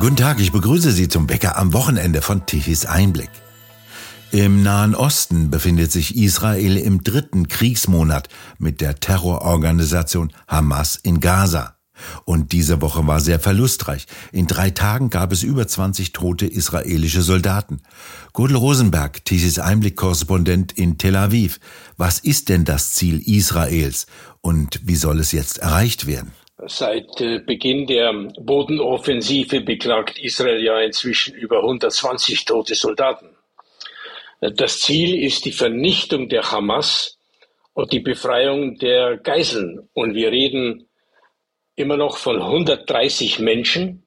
Guten Tag, ich begrüße Sie zum Bäcker am Wochenende von Tichys Einblick. Im Nahen Osten befindet sich Israel im dritten Kriegsmonat mit der Terrororganisation Hamas in Gaza. Und diese Woche war sehr verlustreich. In drei Tagen gab es über 20 tote israelische Soldaten. Gudel Rosenberg, Tichys Einblick-Korrespondent in Tel Aviv. Was ist denn das Ziel Israels und wie soll es jetzt erreicht werden? Seit äh, Beginn der Bodenoffensive beklagt Israel ja inzwischen über 120 tote Soldaten. Das Ziel ist die Vernichtung der Hamas und die Befreiung der Geiseln. Und wir reden immer noch von 130 Menschen,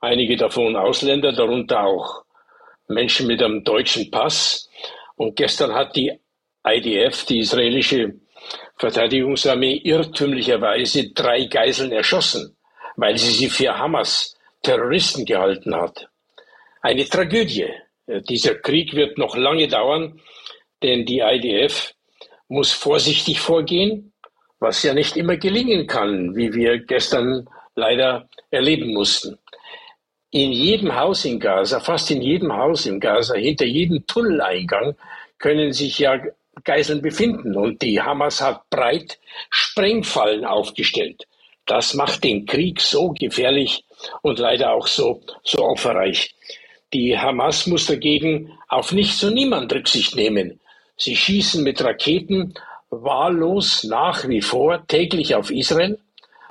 einige davon Ausländer, darunter auch Menschen mit einem deutschen Pass. Und gestern hat die IDF, die israelische Verteidigungsarmee irrtümlicherweise drei Geiseln erschossen, weil sie sie für Hamas Terroristen gehalten hat. Eine Tragödie. Dieser Krieg wird noch lange dauern, denn die IDF muss vorsichtig vorgehen, was ja nicht immer gelingen kann, wie wir gestern leider erleben mussten. In jedem Haus in Gaza, fast in jedem Haus in Gaza, hinter jedem Tunneleingang können sich ja Geiseln befinden. Und die Hamas hat breit Sprengfallen aufgestellt. Das macht den Krieg so gefährlich und leider auch so, so opferreich. Die Hamas muss dagegen auf nichts und niemand Rücksicht nehmen. Sie schießen mit Raketen wahllos nach wie vor täglich auf Israel.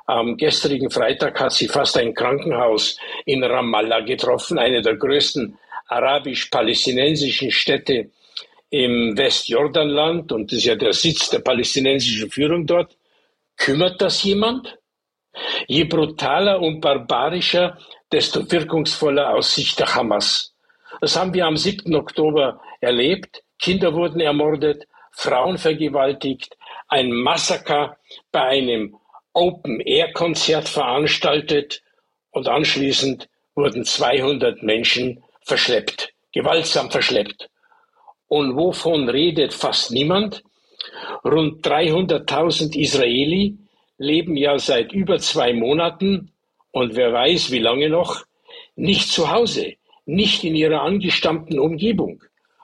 Am gestrigen Freitag hat sie fast ein Krankenhaus in Ramallah getroffen, eine der größten arabisch-palästinensischen Städte im Westjordanland und das ist ja der Sitz der palästinensischen Führung dort. Kümmert das jemand? Je brutaler und barbarischer, desto wirkungsvoller aus Sicht der Hamas. Das haben wir am 7. Oktober erlebt. Kinder wurden ermordet, Frauen vergewaltigt, ein Massaker bei einem Open-Air-Konzert veranstaltet und anschließend wurden 200 Menschen verschleppt, gewaltsam verschleppt. Und wovon redet fast niemand? Rund 300.000 Israeli leben ja seit über zwei Monaten und wer weiß wie lange noch nicht zu Hause, nicht in ihrer angestammten Umgebung,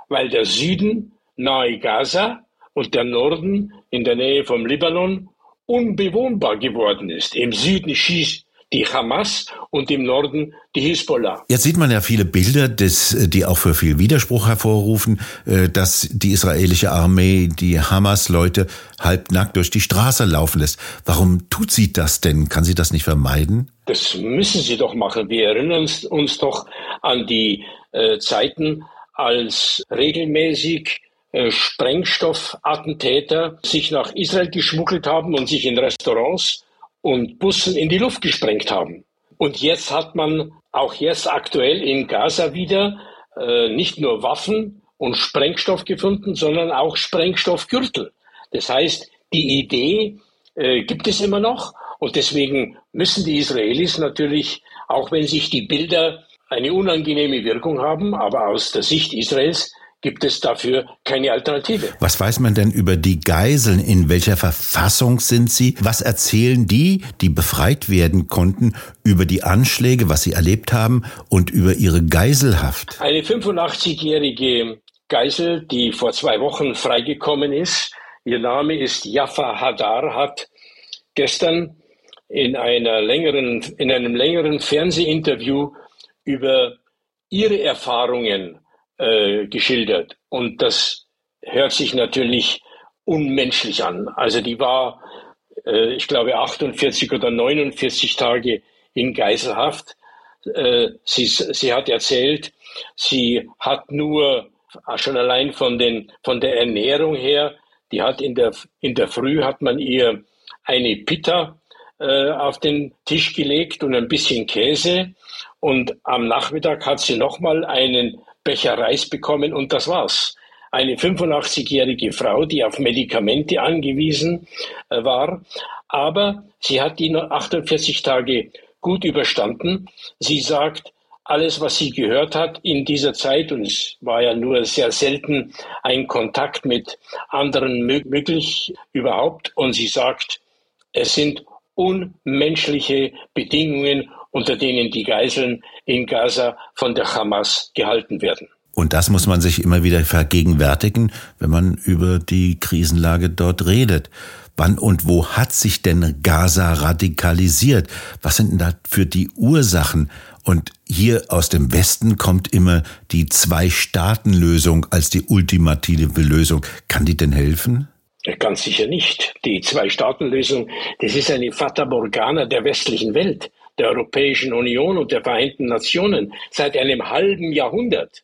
weil der Süden nahe Gaza und der Norden in der Nähe vom Libanon unbewohnbar geworden ist. Im Süden schießt die Hamas und im Norden die Hisbollah. Jetzt sieht man ja viele Bilder, des, die auch für viel Widerspruch hervorrufen, äh, dass die israelische Armee die Hamas-Leute halbnackt durch die Straße laufen lässt. Warum tut sie das denn? Kann sie das nicht vermeiden? Das müssen sie doch machen. Wir erinnern uns, uns doch an die äh, Zeiten, als regelmäßig äh, Sprengstoffattentäter sich nach Israel geschmuggelt haben und sich in Restaurants und Bussen in die Luft gesprengt haben. Und jetzt hat man auch jetzt aktuell in Gaza wieder äh, nicht nur Waffen und Sprengstoff gefunden, sondern auch Sprengstoffgürtel. Das heißt, die Idee äh, gibt es immer noch und deswegen müssen die Israelis natürlich, auch wenn sich die Bilder eine unangenehme Wirkung haben, aber aus der Sicht Israels gibt es dafür keine Alternative. Was weiß man denn über die Geiseln? In welcher Verfassung sind sie? Was erzählen die, die befreit werden konnten, über die Anschläge, was sie erlebt haben und über ihre Geiselhaft? Eine 85-jährige Geisel, die vor zwei Wochen freigekommen ist, ihr Name ist Jaffa Hadar, hat gestern in, einer längeren, in einem längeren Fernsehinterview über ihre Erfahrungen äh, geschildert. Und das hört sich natürlich unmenschlich an. Also die war, äh, ich glaube, 48 oder 49 Tage in Geiselhaft. Äh, sie, sie hat erzählt, sie hat nur schon allein von, den, von der Ernährung her, die hat in der, in der Früh hat man ihr eine Pita äh, auf den Tisch gelegt und ein bisschen Käse. Und am Nachmittag hat sie nochmal einen Becher Reis bekommen und das war's. Eine 85-jährige Frau, die auf Medikamente angewiesen äh, war, aber sie hat die 48 Tage gut überstanden. Sie sagt, alles, was sie gehört hat in dieser Zeit, und es war ja nur sehr selten ein Kontakt mit anderen möglich überhaupt, und sie sagt, es sind unmenschliche Bedingungen unter denen die Geiseln in Gaza von der Hamas gehalten werden. Und das muss man sich immer wieder vergegenwärtigen, wenn man über die Krisenlage dort redet. Wann und wo hat sich denn Gaza radikalisiert? Was sind denn da für die Ursachen? Und hier aus dem Westen kommt immer die Zwei-Staaten-Lösung als die ultimative Lösung. Kann die denn helfen? Ganz sicher nicht. Die Zwei-Staaten-Lösung, das ist eine Fata Morgana der westlichen Welt, der Europäischen Union und der Vereinten Nationen seit einem halben Jahrhundert.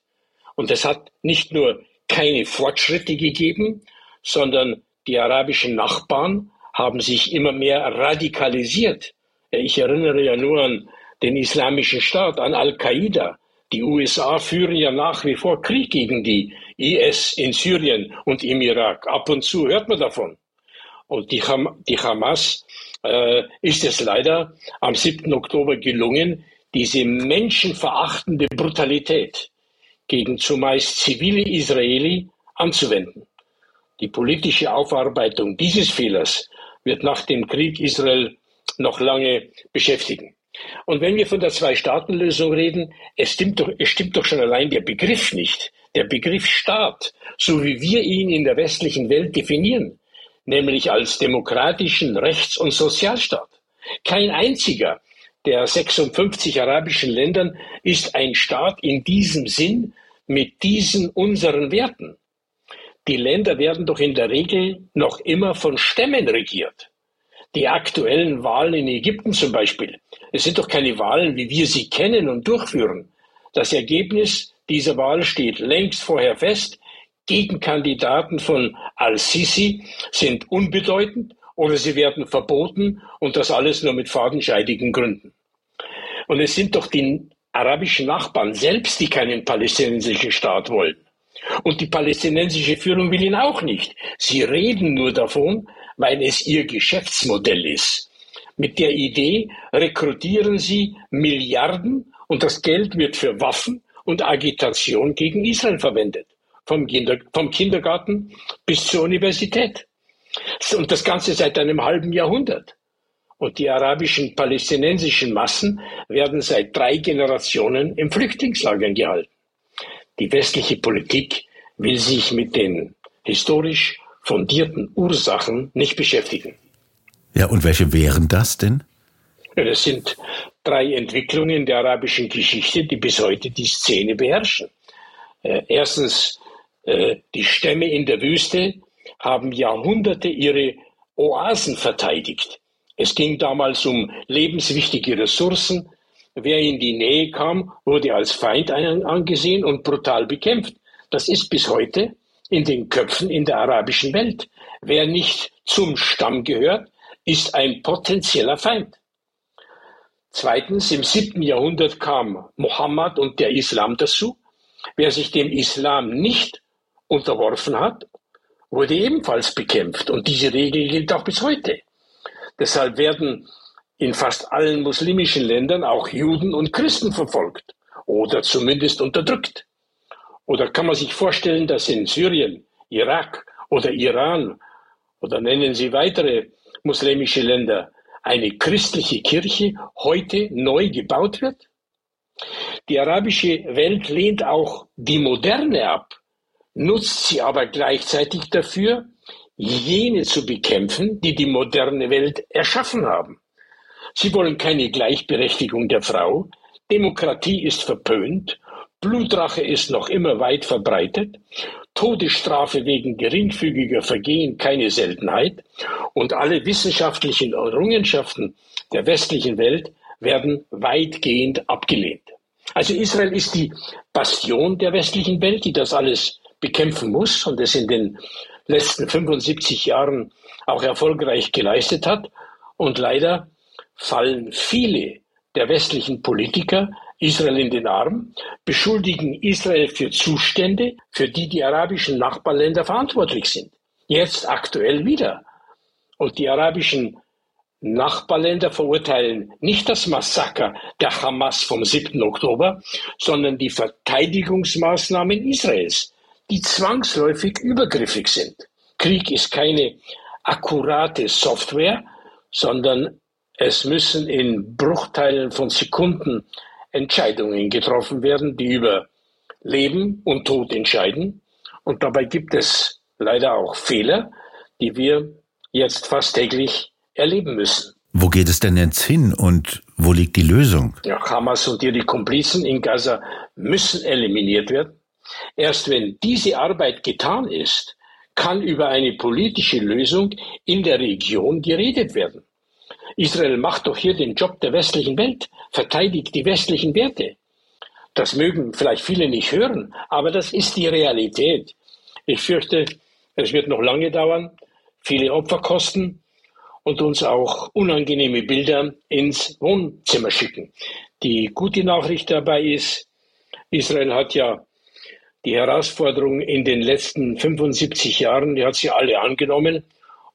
Und es hat nicht nur keine Fortschritte gegeben, sondern die arabischen Nachbarn haben sich immer mehr radikalisiert. Ich erinnere ja nur an den Islamischen Staat, an Al-Qaida. Die USA führen ja nach wie vor Krieg gegen die IS in Syrien und im Irak. Ab und zu hört man davon. Und die, Ham die Hamas äh, ist es leider am 7. Oktober gelungen, diese menschenverachtende Brutalität gegen zumeist zivile Israeli anzuwenden. Die politische Aufarbeitung dieses Fehlers wird nach dem Krieg Israel noch lange beschäftigen. Und wenn wir von der Zwei-Staaten-Lösung reden, es stimmt, doch, es stimmt doch schon allein der Begriff nicht. Der Begriff Staat, so wie wir ihn in der westlichen Welt definieren, nämlich als demokratischen Rechts- und Sozialstaat. Kein einziger der 56 arabischen Ländern ist ein Staat in diesem Sinn mit diesen unseren Werten. Die Länder werden doch in der Regel noch immer von Stämmen regiert. Die aktuellen Wahlen in Ägypten zum Beispiel, es sind doch keine Wahlen, wie wir sie kennen und durchführen. Das Ergebnis dieser Wahl steht längst vorher fest. Gegenkandidaten von al-Sisi sind unbedeutend oder sie werden verboten und das alles nur mit fadenscheidigen Gründen. Und es sind doch die arabischen Nachbarn selbst, die keinen palästinensischen Staat wollen. Und die palästinensische Führung will ihn auch nicht. Sie reden nur davon, weil es ihr Geschäftsmodell ist. Mit der Idee rekrutieren sie Milliarden und das Geld wird für Waffen und Agitation gegen Israel verwendet. Vom, Kinder vom Kindergarten bis zur Universität. Und das Ganze seit einem halben Jahrhundert. Und die arabischen palästinensischen Massen werden seit drei Generationen in Flüchtlingslagern gehalten. Die westliche Politik will sich mit den historisch fundierten Ursachen nicht beschäftigen. Ja, und welche wären das denn? Das sind drei Entwicklungen der arabischen Geschichte, die bis heute die Szene beherrschen. Äh, erstens, die Stämme in der Wüste haben Jahrhunderte ihre Oasen verteidigt. Es ging damals um lebenswichtige Ressourcen. Wer in die Nähe kam, wurde als Feind angesehen und brutal bekämpft. Das ist bis heute in den Köpfen in der arabischen Welt. Wer nicht zum Stamm gehört, ist ein potenzieller Feind. Zweitens, im siebten Jahrhundert kam Mohammed und der Islam dazu. Wer sich dem Islam nicht unterworfen hat, wurde ebenfalls bekämpft. Und diese Regel gilt auch bis heute. Deshalb werden in fast allen muslimischen Ländern auch Juden und Christen verfolgt oder zumindest unterdrückt. Oder kann man sich vorstellen, dass in Syrien, Irak oder Iran oder nennen Sie weitere muslimische Länder eine christliche Kirche heute neu gebaut wird? Die arabische Welt lehnt auch die Moderne ab, nutzt sie aber gleichzeitig dafür, jene zu bekämpfen, die die moderne Welt erschaffen haben. Sie wollen keine Gleichberechtigung der Frau, Demokratie ist verpönt, Blutrache ist noch immer weit verbreitet, Todesstrafe wegen geringfügiger Vergehen keine Seltenheit und alle wissenschaftlichen Errungenschaften der westlichen Welt werden weitgehend abgelehnt. Also Israel ist die Bastion der westlichen Welt, die das alles bekämpfen muss und es in den letzten 75 Jahren auch erfolgreich geleistet hat. Und leider fallen viele der westlichen Politiker Israel in den Arm, beschuldigen Israel für Zustände, für die die arabischen Nachbarländer verantwortlich sind. Jetzt aktuell wieder. Und die arabischen Nachbarländer verurteilen nicht das Massaker der Hamas vom 7. Oktober, sondern die Verteidigungsmaßnahmen Israels, die zwangsläufig übergriffig sind. Krieg ist keine akkurate Software, sondern Es müssen in Bruchteilen von Sekunden Entscheidungen getroffen werden, die über Leben und Tod entscheiden. Und dabei gibt es leider auch Fehler, die wir jetzt fast täglich erleben müssen. Wo geht es denn jetzt hin und wo liegt die Lösung? Ja, Hamas und ihre Komplizen in Gaza müssen eliminiert werden. Erst wenn diese Arbeit getan ist, kann über eine politische Lösung in der Region geredet werden. Israel macht doch hier den Job der westlichen Welt, verteidigt die westlichen Werte. Das mögen vielleicht viele nicht hören, aber das ist die Realität. Ich fürchte, es wird noch lange dauern, viele Opfer kosten und uns auch unangenehme Bilder ins Wohnzimmer schicken. Die gute Nachricht dabei ist, Israel hat ja die Herausforderung in den letzten 75 Jahren, die hat sie alle angenommen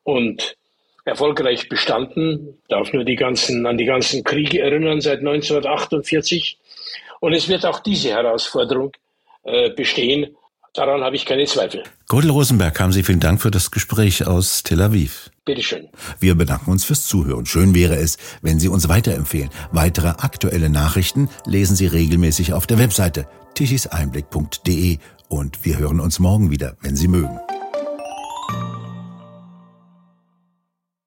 und erfolgreich bestanden. Ich darf nur die ganzen, an die ganzen Kriege erinnern seit 1948. Und es wird auch diese Herausforderung äh, bestehen. Daran habe ich keine Zweifel. Gordel Rosenberg, haben Sie vielen Dank für das Gespräch aus Tel Aviv. Bitteschön. Wir bedanken uns fürs Zuhören. Schön wäre es, wenn Sie uns weiterempfehlen. Weitere aktuelle Nachrichten lesen Sie regelmäßig auf der Webseite tichiseinblick.de und wir hören uns morgen wieder, wenn Sie mögen.